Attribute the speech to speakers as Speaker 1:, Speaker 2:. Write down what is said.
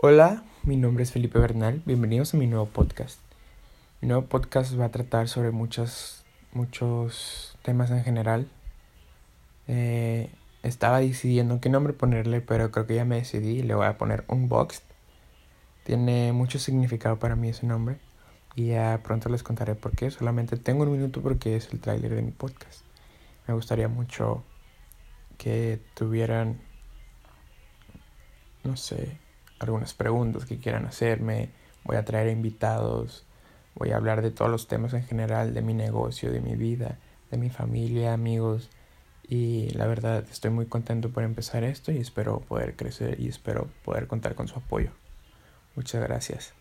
Speaker 1: Hola, mi nombre es Felipe Bernal, bienvenidos a mi nuevo podcast. Mi nuevo podcast va a tratar sobre muchos, muchos temas en general. Eh, estaba decidiendo qué nombre ponerle, pero creo que ya me decidí le voy a poner Unboxed. Tiene mucho significado para mí ese nombre y ya pronto les contaré por qué. Solamente tengo un minuto porque es el tráiler de mi podcast. Me gustaría mucho que tuvieran, no sé, algunas preguntas que quieran hacerme, voy a traer invitados, voy a hablar de todos los temas en general, de mi negocio, de mi vida, de mi familia, amigos. Y la verdad estoy muy contento por empezar esto y espero poder crecer y espero poder contar con su apoyo. Muchas gracias.